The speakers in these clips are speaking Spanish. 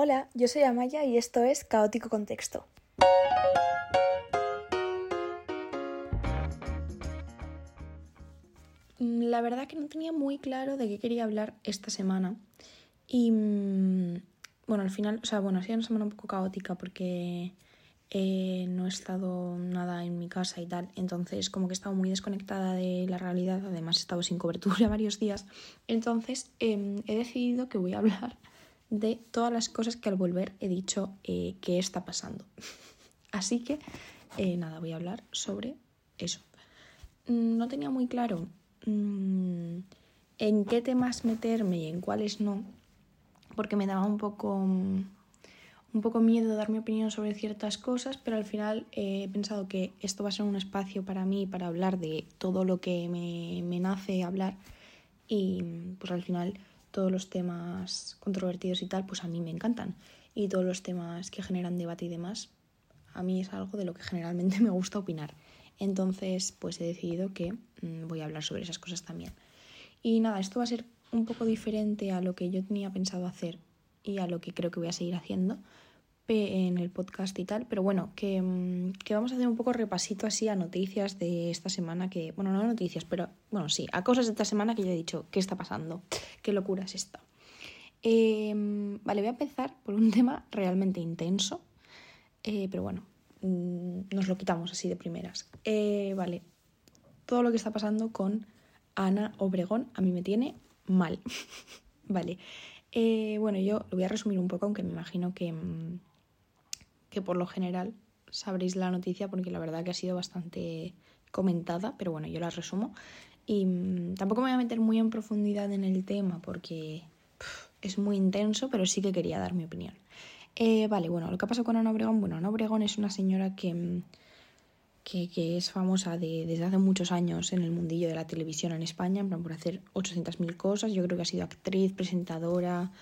Hola, yo soy Amaya y esto es Caótico Contexto. Mm, la verdad que no tenía muy claro de qué quería hablar esta semana. Y mm, bueno, al final, o sea, bueno, ha sido una semana un poco caótica porque no he estado nada en mi casa y tal. Entonces, como que he estado muy desconectada de la realidad. Además, he estado sin cobertura varios días. Entonces, em, he decidido que voy a hablar de todas las cosas que al volver he dicho eh, que está pasando. Así que, eh, nada, voy a hablar sobre eso. Mm, no tenía muy claro mm, en qué temas meterme y en cuáles no, porque me daba un poco, mm, un poco miedo dar mi opinión sobre ciertas cosas, pero al final he pensado que esto va a ser un espacio para mí para hablar de todo lo que me, me nace hablar y pues al final todos los temas controvertidos y tal, pues a mí me encantan. Y todos los temas que generan debate y demás, a mí es algo de lo que generalmente me gusta opinar. Entonces, pues he decidido que mm, voy a hablar sobre esas cosas también. Y nada, esto va a ser un poco diferente a lo que yo tenía pensado hacer y a lo que creo que voy a seguir haciendo, en el podcast y tal, pero bueno, mm, que, vamos a hacer un poco repasito así a noticias de esta semana que, bueno, no noticias, pero bueno, sí, a cosas de esta semana que yo he dicho, ¿qué está pasando? ¿Qué locura es esta? Em, vale, voy a empezar por un tema realmente intenso, eh, pero bueno, mm, nos lo quitamos así de primeras. Eh, vale, todo lo que está pasando con Ana Obregón a mí me tiene mal. vale, eh, bueno, yo lo voy a resumir un poco, aunque me imagino que mm, que por lo general sabréis la noticia porque la verdad que ha sido bastante comentada, pero bueno, yo la resumo. Y mm, tampoco me voy a meter muy en profundidad en el tema porque es muy intenso, pero sí que quería dar mi opinión. Eh, vale, bueno, lo que ha pasado con Ana Obregón, bueno, Ana Obregón es una señora que, mm, que, es famosa desde hace muchos años en el mundillo de la televisión en España, en plan por hacer 800.000 cosas. Yo creo que ha sido actriz, presentadora,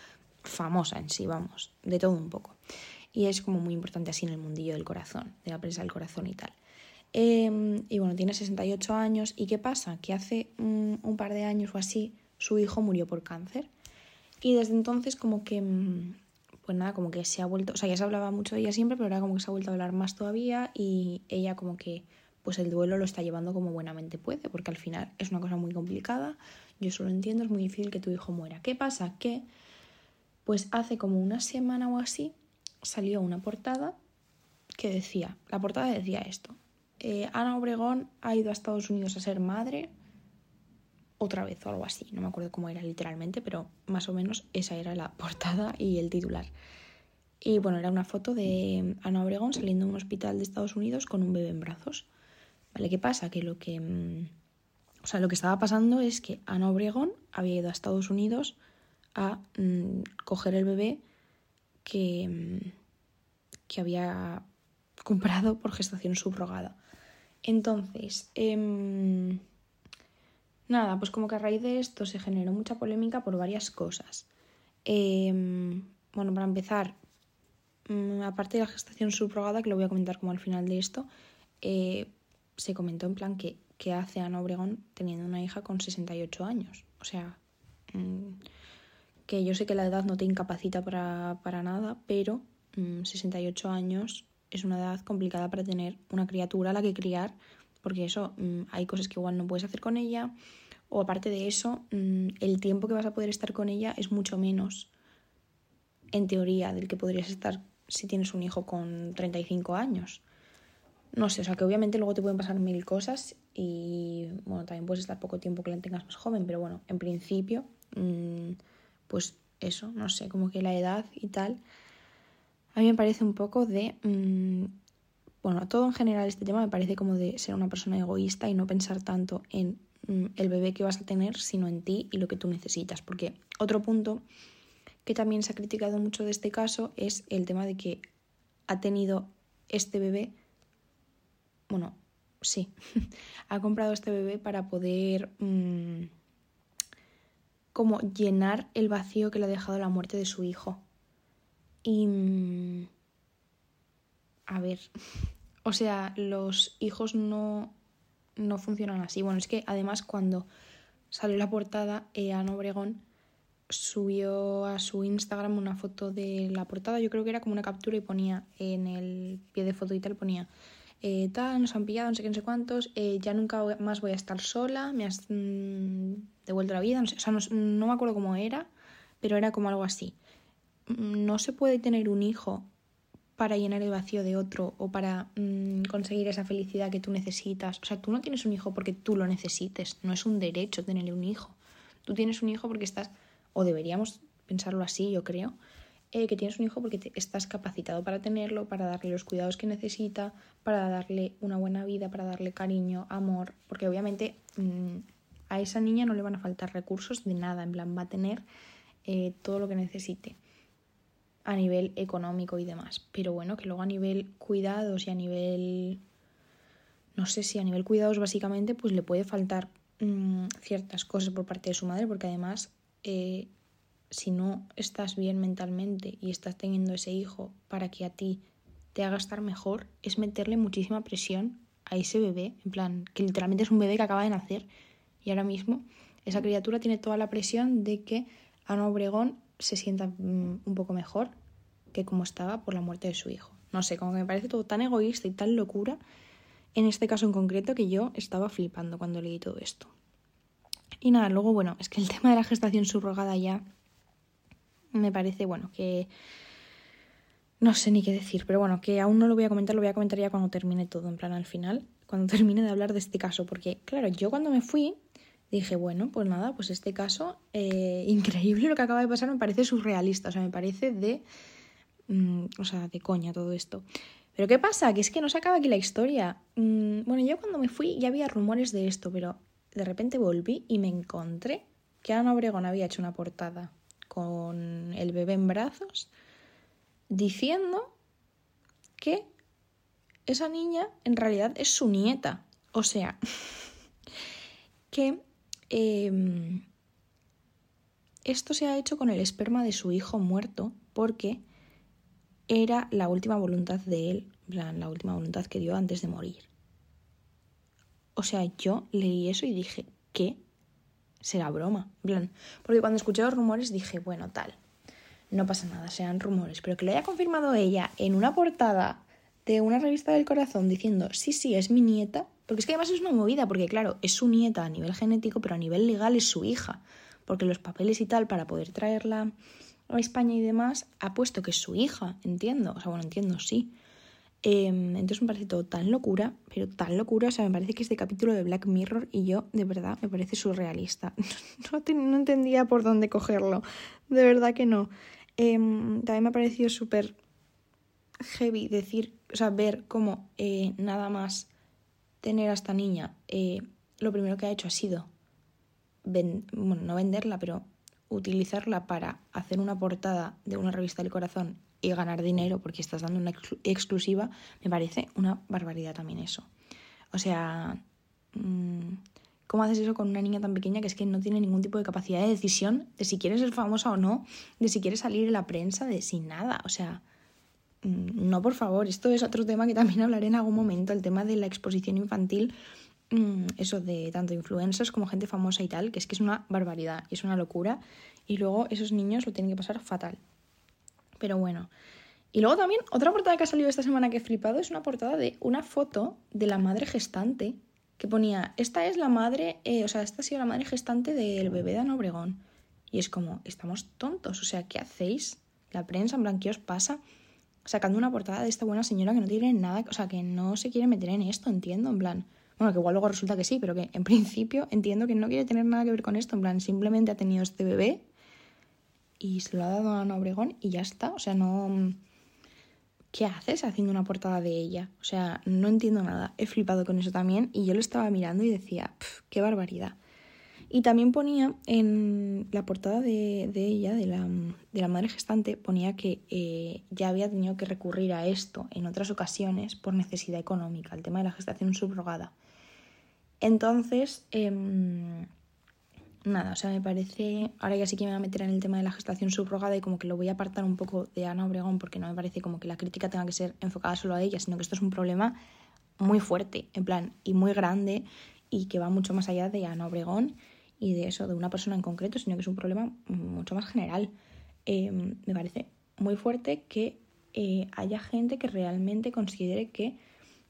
famosa en sí, vamos, de todo un poco y es como muy importante así en el mundillo del corazón, de la prensa del corazón y tal. Em, y bueno, tiene 68 años y ¿qué pasa? Que hace un, par de años o así su hijo murió por cáncer y desde entonces como que, mm, pues nada, como que se ha vuelto, o sea, ya se hablaba mucho de ella siempre, pero ahora como que se ha vuelto a hablar más todavía y ella como que pues el duelo lo está llevando como buenamente puede, porque al final es una cosa muy complicada, yo solo entiendo, es muy difícil que tu hijo muera. ¿Qué pasa? Que pues hace como una semana o así salió una portada que decía, la portada decía esto, eh, Ana Obregón ha ido a Estados Unidos a ser madre otra vez o algo así, no me acuerdo cómo era literalmente, pero más o menos esa era la portada y el titular. Y bueno, era una foto de Ana Obregón saliendo de un hospital de Estados Unidos con un bebé en brazos. ¿Vale? ¿Qué pasa? Que lo que... Mm, o sea, lo que estaba pasando es que Ana Obregón había ido a Estados Unidos a mm, coger el bebé que, mm, que había comprado por gestación subrogada. Entonces, em, nada, pues como que a raíz de esto se generó mucha polémica por varias cosas. Em, bueno, para empezar, mm, aparte de la gestación subrogada, que lo voy a comentar como al final de esto, eh, se comentó en plan que, que hace Ana Obregón teniendo una hija con 68 años. O sea, mm, que yo sé que la edad no te incapacita para, para nada, pero 68 mm, años es una edad complicada para tener una criatura a la que criar, porque eso, mm, hay cosas que igual no puedes hacer con ella, o aparte de eso, mm, el tiempo que vas a poder estar con ella es mucho menos, en teoría, del que podrías estar si tienes un hijo con 35 años. No sé, o sea que obviamente luego te pueden pasar mil cosas y bueno, también puedes estar poco tiempo que la tengas más joven, pero bueno, en principio pues eso, no sé, como que la edad y tal, a mí me parece un poco de... Mm, bueno, todo en general este tema me parece como de ser una persona egoísta y no pensar tanto en mm, el bebé que vas a tener, sino en ti y lo que tú necesitas. Porque otro punto que también se ha criticado mucho de este caso es el tema de que ha tenido este bebé, bueno, sí, ha comprado este bebé para poder... Mm, como llenar el vacío que le ha dejado la muerte de su hijo. Y... Mm, a ver, o sea, los hijos no, no funcionan así. Bueno, es que además cuando salió la portada, eh, Ana Obregón subió a su Instagram una foto de la portada, yo creo que era como una captura y ponía en el pie de foto y tal, ponía eh, tal, nos han pillado, no sé qué, no sé cuántos, eh, ya nunca más voy a estar sola, me has mm, devuelto la vida, no sé, o sea, no, me acuerdo cómo era, pero era como algo así. No se puede tener un hijo para llenar el vacío de otro o para mm, conseguir esa felicidad que tú necesitas. O sea, tú no tienes un hijo porque tú lo necesites, no es un derecho tener un hijo. Tú tienes un hijo porque estás, o deberíamos pensarlo así, yo creo, eh, que tienes un hijo porque estás capacitado para tenerlo, para darle los cuidados que necesita, para darle una buena vida, para darle cariño, amor, porque obviamente mm, a esa niña no le van a faltar recursos de nada, en plan va a tener eh, todo lo que necesite a nivel económico y demás. Pero bueno, que luego a nivel cuidados y a nivel, no sé si a nivel cuidados básicamente, pues le puede faltar mm, ciertas cosas por parte de su madre, porque además, eh, si no estás bien mentalmente y estás teniendo ese hijo para que a ti te haga estar mejor, es meterle muchísima presión a ese bebé, en plan, que literalmente es un bebé que acaba de nacer y ahora mismo esa criatura tiene toda la presión de que Ana Obregón se sienta mm, un poco mejor que como estaba por la muerte de su hijo. No sé, como que me parece todo tan egoísta y tan locura, en este caso en concreto, que yo estaba flipando cuando leí todo esto. Y nada, luego, bueno, es que el tema de la gestación subrogada ya me parece, bueno, que no sé ni qué decir, pero bueno, que aún no lo voy a comentar, lo voy a comentar ya cuando termine todo, en plan al final, cuando termine de hablar de este caso, porque claro, yo cuando me fui dije, bueno, pues nada, pues este caso, eh, increíble lo que acaba de pasar, me parece surrealista, o sea, me parece de, mm, o sea, de coña todo esto. Pero ¿qué pasa? Que es que no se acaba aquí la historia. Mm, bueno, yo cuando me fui ya había rumores de esto, pero de repente volví y me encontré que Ana Obregón había hecho una portada con el bebé en brazos diciendo que esa niña en realidad es su nieta. O sea, que Em, esto se ha hecho con el esperma de su hijo muerto porque era la última voluntad de él, la última voluntad que dio antes de morir. O sea, yo leí eso y dije, ¿qué? Será broma. plan, porque cuando escuché los rumores dije, bueno, tal, no pasa nada, sean rumores, pero que lo haya confirmado ella en una portada de una revista del corazón diciendo, sí, sí, es mi nieta, porque es que además es una movida, porque claro, es su nieta a nivel genético, pero a nivel legal es su hija, porque los papeles y tal para poder traerla a España y demás ha puesto que es su hija, entiendo, o sea, bueno, entiendo, sí. Em, entonces me parece todo tan locura, pero tan locura, o sea, me parece que este capítulo de Black Mirror y yo, de verdad, me parece surrealista. no, entendía por dónde cogerlo, de verdad que no. Em, también me ha parecido súper heavy decir, o sea, ver cómo eh, nada más tener a esta niña, eh, lo primero que ha hecho ha sido, bueno, no venderla, pero utilizarla para hacer una portada de una revista del corazón y ganar dinero porque estás dando una exclusiva, me parece una barbaridad también eso. O sea, mm, ¿cómo haces eso con una niña tan pequeña que es que no tiene ningún tipo de capacidad de decisión de si quiere ser famosa o no, de si quiere salir en la prensa, de sin nada? O sea, Mm, no, por favor, esto es otro tema que también hablaré en algún momento, el tema de la exposición infantil, eso de tanto influencers como gente famosa y tal, que es que es una barbaridad y es una locura, y luego esos niños lo tienen que pasar fatal. Pero bueno. Y luego también, otra portada que ha salido esta semana que he flipado es una portada de una foto de la madre gestante que ponía, esta es la madre, eh, o sea, esta ha sido la madre gestante del bebé de Ana Obregón. Y es como, estamos tontos, o sea, ¿qué hacéis? La prensa, en plan, ¿qué os pasa? sacando una portada de esta buena señora que no tiene nada, o sea, que no se quiere meter en esto, entiendo, en plan. Bueno, que igual luego resulta que sí, pero que en principio entiendo que no quiere tener nada que ver con esto, en plan, simplemente ha tenido este bebé y se lo ha dado a Ana Obregón y ya está, o sea, no... ¿Qué haces haciendo una portada de ella? O sea, no entiendo nada. He flipado con eso también y yo lo estaba mirando y decía, qué barbaridad. Y también ponía en la portada de, ella, de la, madre gestante, ponía que eh, ya había tenido que recurrir a esto en otras ocasiones por necesidad económica, el tema de la gestación subrogada. Entonces, em, nada, o sea, me parece, ahora ya sí que me voy a meter en el tema de la gestación subrogada y como que lo voy a apartar un poco de Ana Obregón porque no me parece como que la crítica tenga que ser enfocada solo a ella, sino que esto es un problema muy fuerte, en plan, y muy grande y que va mucho más allá de Ana Obregón y de eso, de una persona en concreto, sino que es un problema mucho más general. Em, me parece muy fuerte que eh, haya gente que realmente considere que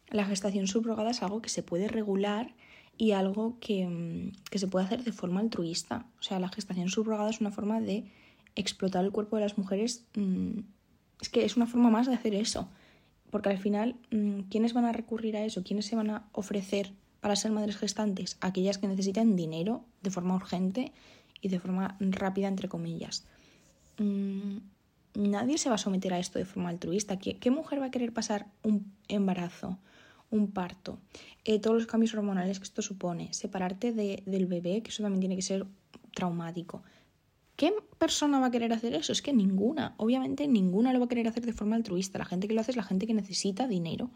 la gestación subrogada es algo que se puede regular y algo que, mm, que, se puede hacer de forma altruista. O sea, la gestación subrogada es una forma de explotar el cuerpo de las mujeres. Mm, es que es una forma más de hacer eso. Porque al final, mm, ¿quiénes van a recurrir a eso? ¿Quiénes se van a ofrecer para ser madres gestantes? Aquellas que necesitan dinero de forma urgente y de forma rápida, entre comillas. nadie se va a someter a esto de forma altruista. ¿Qué mujer va a querer pasar un embarazo? Un parto, eh, todos los cambios hormonales que esto supone, separarte de, del bebé, que eso también tiene que ser traumático. ¿Qué persona va a querer hacer eso? Es que ninguna, obviamente ninguna lo va a querer hacer de forma altruista. La gente que lo hace es la gente que necesita dinero.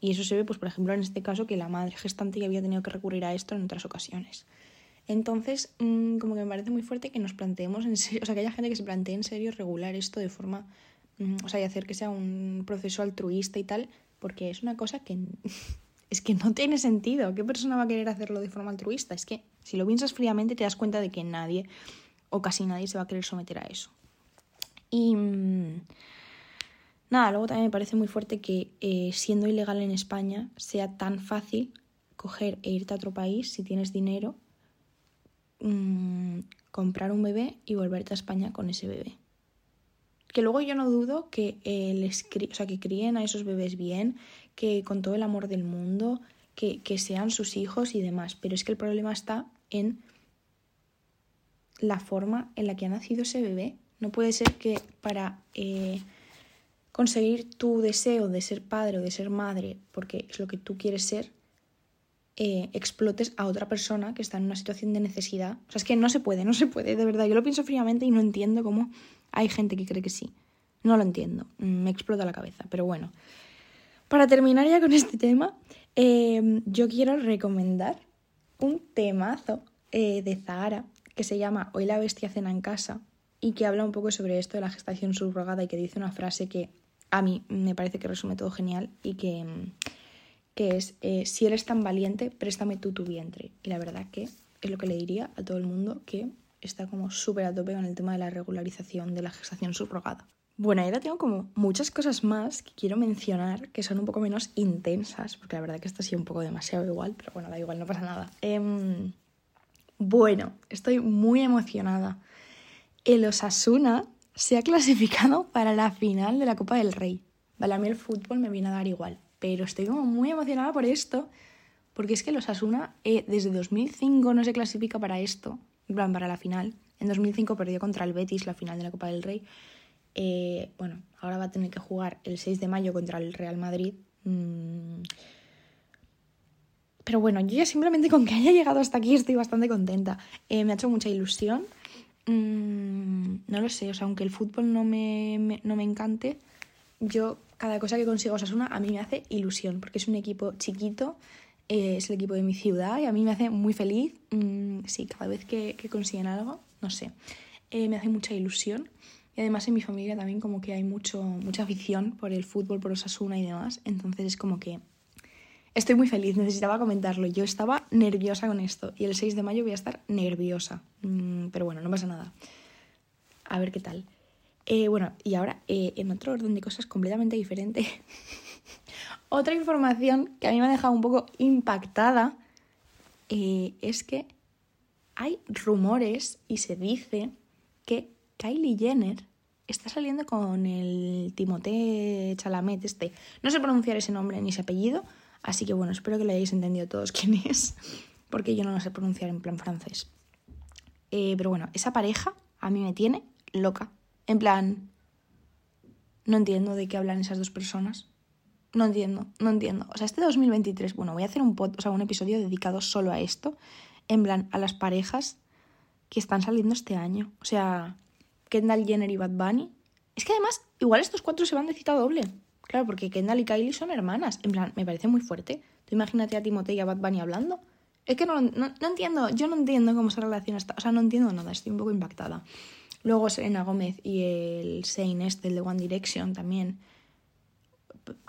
Y eso se ve, pues, por ejemplo, en este caso, que la madre gestante ya había tenido que recurrir a esto en otras ocasiones. Entonces, mm, como que me parece muy fuerte que nos planteemos en serio, o sea, que haya gente que se plantee en serio regular esto de forma, mm, o sea, y hacer que sea un proceso altruista y tal, porque es una cosa que es que no tiene sentido. ¿Qué persona va a querer hacerlo de forma altruista? Es que si lo piensas fríamente te das cuenta de que nadie o casi nadie se va a querer someter a eso. Y mm, nada, luego también me parece muy fuerte que eh, siendo ilegal en España sea tan fácil coger e irte a otro país si tienes dinero, mm, comprar un bebé y volverte a España con ese bebé. Que luego yo no dudo que, les o sea, que críen a esos bebés bien, que con todo el amor del mundo, que, sean sus hijos y demás. Pero es que el problema está en la forma en la que ha nacido ese bebé. No puede ser que para eh, conseguir tu deseo de ser padre o de ser madre, porque es lo que tú quieres ser, eh, explotes a otra persona que está en una situación de necesidad. O sea, es que no se puede, no se puede, de verdad. Yo lo pienso fríamente y no entiendo cómo hay gente que cree que sí. No lo entiendo, me explota la cabeza, pero bueno. Para terminar ya con este tema, em, yo quiero recomendar un temazo eh, de Zahara que se llama Hoy la bestia cena en casa y que habla un poco sobre esto de la gestación subrogada y que dice una frase que a mí me parece que resume todo genial y que, que es, eh, si eres tan valiente, préstame tú tu vientre. Y la verdad que es lo que le diría a todo el mundo que está como súper a tope con el tema de la regularización de la gestación subrogada. Bueno, ahora tengo como muchas cosas más que quiero mencionar que son un poco menos intensas, porque la verdad que esto sido un poco demasiado igual, pero bueno, da igual, no pasa nada. Em, bueno, estoy muy emocionada. El Osasuna se ha clasificado para la final de la Copa del Rey. Vale, a mí el fútbol me viene a dar igual, pero estoy como muy emocionada por esto, porque es que el Osasuna eh, desde 2005 no se clasifica para esto, para la final. En 2005 perdió contra el Betis la final de la Copa del Rey. Eh, bueno, ahora va a tener que jugar el 6 de mayo contra el Real Madrid. Mm. Pero bueno, yo ya simplemente con que haya llegado hasta aquí estoy bastante contenta. Eh, me ha hecho mucha ilusión. Mm, no lo sé, o sea, aunque el fútbol no me, no me encante, yo cada cosa que consigo Osasuna a mí me hace ilusión, porque es un equipo chiquito eh, es el equipo de mi ciudad y a mí me hace muy feliz. Mm, sí, cada vez que, consiguen algo, no sé, eh, me hace mucha ilusión. Y además en mi familia también como que hay mucho, mucha afición por el fútbol, por Osasuna y demás. Entonces es como que estoy muy feliz, necesitaba comentarlo. Yo estaba nerviosa con esto y el 6 de mayo voy a estar nerviosa. Mm, pero bueno, no pasa nada. A ver qué tal. Eh, bueno, y ahora en otro orden de cosas completamente diferente. Otra información que a mí me ha dejado un poco impactada eh, es que hay rumores y se dice que Kylie Jenner está saliendo con el Timothée Chalamet este. No sé pronunciar ese nombre ni ese apellido, así que bueno, espero que lo hayáis entendido todos quién es, porque yo no lo sé pronunciar en plan francés. Eh, pero bueno, esa pareja a mí me tiene loca. En plan, no entiendo de qué hablan esas dos personas. No entiendo, no entiendo. O sea, este 2023, bueno, voy a hacer un, o sea, un episodio dedicado solo a esto, en plan, a las parejas que están saliendo este año. O sea, Kendall Jenner y Bad Bunny. Es que además, igual estos cuatro se van de cita doble. Claro, porque Kendall y Kylie son hermanas. En plan, me parece muy fuerte. Tú imagínate a Timothée y a Bad Bunny hablando. Es que no, no, entiendo, yo no entiendo cómo se relaciona esta. O sea, no entiendo nada, estoy un poco impactada. Luego Selena Gómez y el Zayn este, el de One Direction también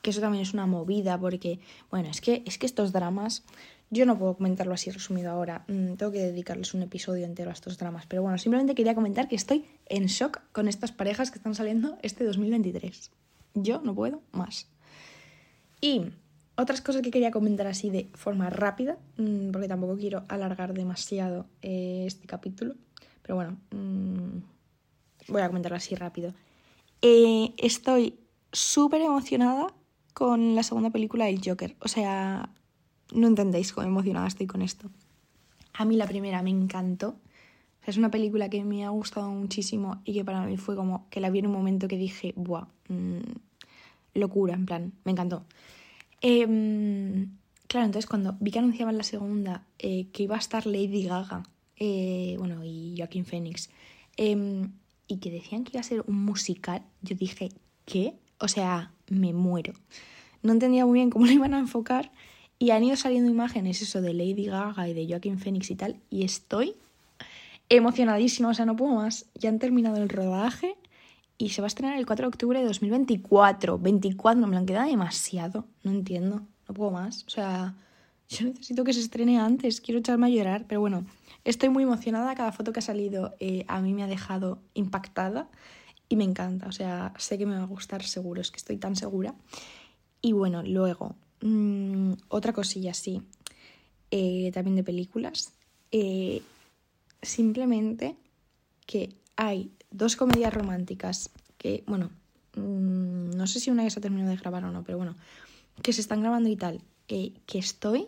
que eso también es una movida, porque, bueno, es que, es que estos dramas, Yo no puedo comentarlo así resumido ahora, mm, tengo que dedicarles un episodio entero a estos dramas, pero bueno, simplemente quería comentar que estoy en shock con estas parejas que están saliendo este 2023. Yo no puedo más. Y otras cosas que quería comentar así de forma rápida, mm, porque tampoco quiero alargar demasiado eh, este capítulo, pero bueno, mm, voy a comentarlo así rápido. Eh, estoy súper emocionada con la segunda película del Joker. O sea, no entendéis cómo emocionada estoy con esto. A mí la primera me encantó. Es una película que me ha gustado muchísimo y que para mí fue como que la vi en un momento que dije, ¡buah! Mm, locura, en plan, me encantó. Em, claro, entonces cuando vi que anunciaban la segunda, eh, que iba a estar Lady Gaga, eh, bueno, y Joaquín Phoenix, em, y que decían que iba a ser un musical, yo dije, ¿qué? O sea, me muero. No entendía muy bien cómo lo iban a enfocar y han ido saliendo imágenes, eso, de Lady Gaga y de Joaquín Phoenix y tal, y estoy emocionadísima, o sea, no puedo más. Ya han terminado el rodaje y se va a estrenar el 4 de octubre de 2024. 24, me han quedado demasiado. No entiendo, no puedo más. O sea, yo necesito que se estrene antes, quiero echarme a llorar, pero bueno, estoy muy emocionada. Cada foto que ha salido eh, a mí me ha dejado impactada y me encanta. O sea, sé que me va a gustar seguro, es que estoy tan segura. Y bueno, luego, mmm, otra cosilla así, eh, también de películas. Eh, simplemente que hay dos comedias románticas que, bueno, mmm, no sé si una ya se ha terminado de grabar o no, pero bueno, que se están grabando y tal, que estoy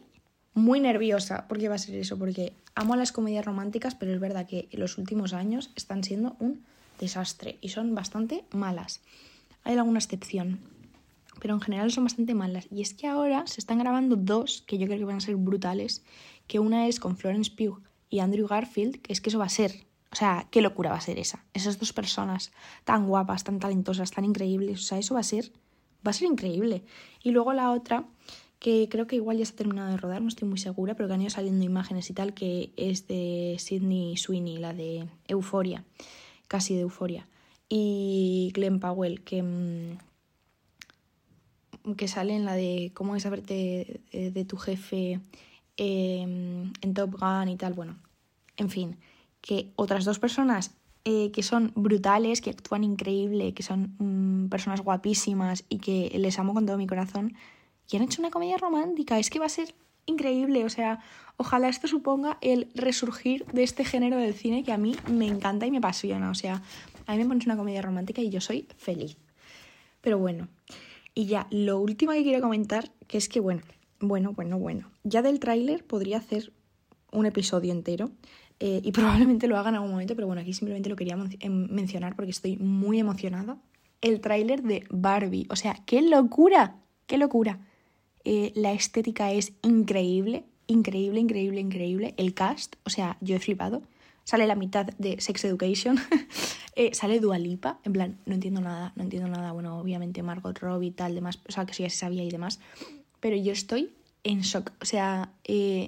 muy nerviosa porque va a ser eso, porque amo las comedias románticas, pero es verdad que en los últimos años están siendo un desastre y son bastante malas. Hay alguna excepción, pero en general son bastante malas. Y es que ahora se están grabando dos que yo creo que van a ser brutales, que una es con Florence Pugh y Andrew Garfield, que es que eso va a ser o sea, qué locura va a ser esa. Esas dos personas tan guapas, tan talentosas, tan increíbles. O sea, eso va a ser, va a ser increíble. Y luego la otra, que creo que igual ya ha terminado de rodar, no estoy muy segura, pero que han ido saliendo imágenes y tal, que es de Sidney Sweeney, la de Euforia, casi de Euforia. Y Glenn Powell, que, mm, que sale en la de cómo es saberte de, tu jefe eh, en Top Gun y tal. Bueno, en fin que otras dos personas eh, que son brutales, que actúan increíble, que son mm, personas guapísimas y que les amo con todo mi corazón, y han hecho una comedia romántica. Es que va a ser increíble, o sea, ojalá esto suponga el resurgir de este género del cine que a mí me encanta y me apasiona. O sea, a mí me pones una comedia romántica y yo soy feliz. Pero bueno, y ya, lo último que quiero comentar, que es que bueno, bueno, bueno, bueno, ya del tráiler podría hacer un episodio entero, eh, y probablemente lo haga en algún momento, pero bueno, aquí simplemente lo quería em, mencionar porque estoy muy emocionada. El tráiler de Barbie, o sea, qué locura, qué locura. Eh, la estética es increíble, increíble, increíble, increíble. El cast, o sea, yo he flipado. Sale la mitad de Sex Education, eh, sale Dualipa, en plan, no entiendo nada, no entiendo nada. Bueno, obviamente Margot Robbie y tal, demás, o sea, que eso ya se sabía y demás. Pero yo estoy en shock. O sea,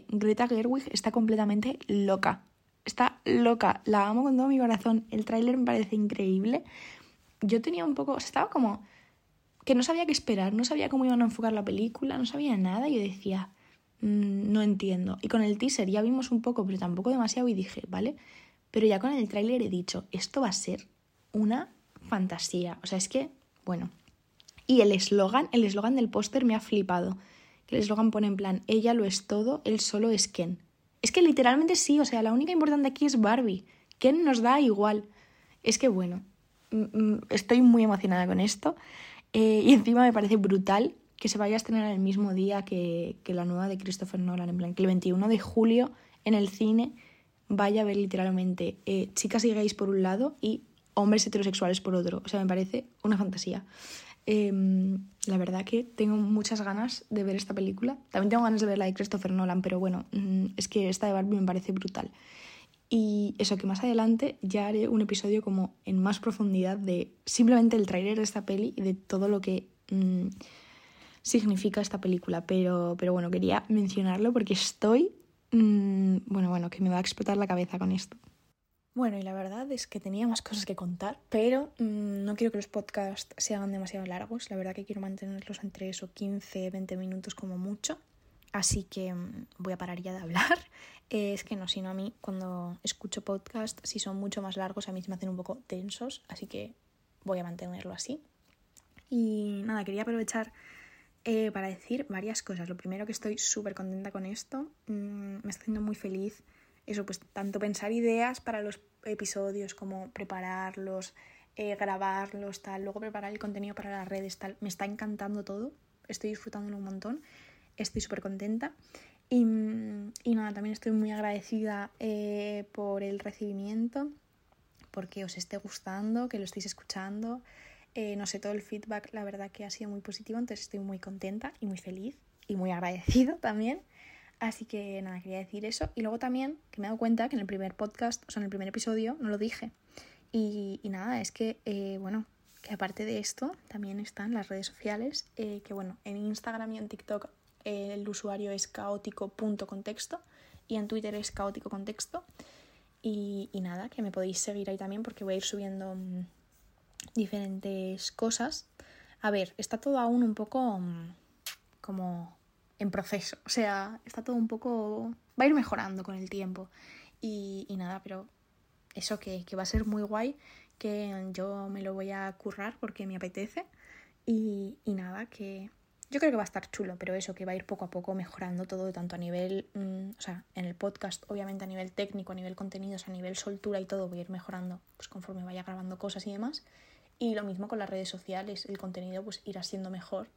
Greta Gerwig está completamente loca está loca, la amo con todo mi corazón. El tráiler me parece increíble. Yo tenía un poco, estaba como que no sabía qué esperar, no sabía cómo iban a enfocar la película, no sabía nada y yo decía, mmm, no entiendo. Y con el teaser ya vimos un poco, pero tampoco demasiado y dije, vale, pero ya con el tráiler he dicho, esto va a ser una fantasía. O sea, es que, bueno. Y el eslogan, el eslogan del póster me ha flipado. El eslogan pone en plan, ella lo es todo, él solo es Ken. Es que literalmente sí, o sea, la única importante aquí es Barbie. ¿Quién nos da igual? Es que bueno, estoy muy emocionada con esto. Eh, y encima me parece brutal que se vaya a estrenar el mismo día que, la nueva de Christopher Nolan, en plan, que el 21 de julio en el cine vaya a ver literalmente eh, chicas y gays por un lado y hombres heterosexuales por otro. O sea, me parece una fantasía. Em, la verdad que tengo muchas ganas de ver esta película. También tengo ganas de ver la de Christopher Nolan, pero bueno, mm, es que esta de Barbie me parece brutal. Y eso que más adelante ya haré un episodio como en más profundidad de simplemente el tráiler de esta peli y de todo lo que mmm, significa esta película. Pero, pero bueno, quería mencionarlo porque estoy... Mmm, bueno, bueno, que me va a explotar la cabeza con esto. Bueno, y la verdad es que tenía más cosas que contar, pero mmm, no quiero que los podcasts se hagan demasiado largos. La verdad que quiero mantenerlos entre eso 15, 20 minutos como mucho. Así que mm, voy a parar ya de hablar. es que no, sino a mí cuando escucho podcast, si son mucho más largos, a mí se me hacen un poco tensos, así que voy a mantenerlo así. Y nada, quería aprovechar eh, para decir varias cosas. Lo primero que estoy súper contenta con esto, mm, me está haciendo muy feliz eso, pues tanto pensar ideas para los episodios como prepararlos, eh, grabarlos, tal, luego preparar el contenido para las redes, tal. Me está encantando todo, estoy disfrutando un montón, estoy súper contenta. Y, y, nada, también estoy muy agradecida eh, por el recibimiento, porque os esté gustando, que lo estéis escuchando. Eh, no sé, todo el feedback, la verdad que ha sido muy positivo, entonces estoy muy contenta y muy feliz y muy agradecido también. Así que nada, quería decir eso. Y luego también que me he dado cuenta que en el primer podcast, o sea, en el primer episodio, no lo dije. Y, nada, es que, eh, bueno, que aparte de esto, también están las redes sociales, que bueno, en Instagram y en TikTok el usuario es caótico.contexto y en Twitter es caótico contexto. Y, y, nada, que me podéis seguir ahí también porque voy a ir subiendo mm, diferentes cosas. A ver, está todo aún un poco mm, como en proceso, o sea, está todo un poco... va a ir mejorando con el tiempo. Y, y nada, pero eso que, que, va a ser muy guay, que yo me lo voy a currar porque me apetece. Y, y, nada, que yo creo que va a estar chulo, pero eso que va a ir poco a poco mejorando todo, tanto a nivel, mm, o sea, en el podcast, obviamente a nivel técnico, a nivel contenidos, a nivel soltura y todo, voy a ir mejorando pues conforme vaya grabando cosas y demás. Y lo mismo con las redes sociales, el contenido pues irá siendo mejor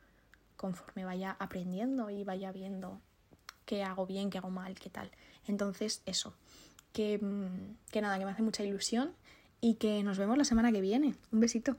conforme vaya aprendiendo y vaya viendo qué hago bien, qué hago mal, qué tal. Entonces, eso, que, mm, que nada, que me hace mucha ilusión y que nos vemos la semana que viene. Un besito.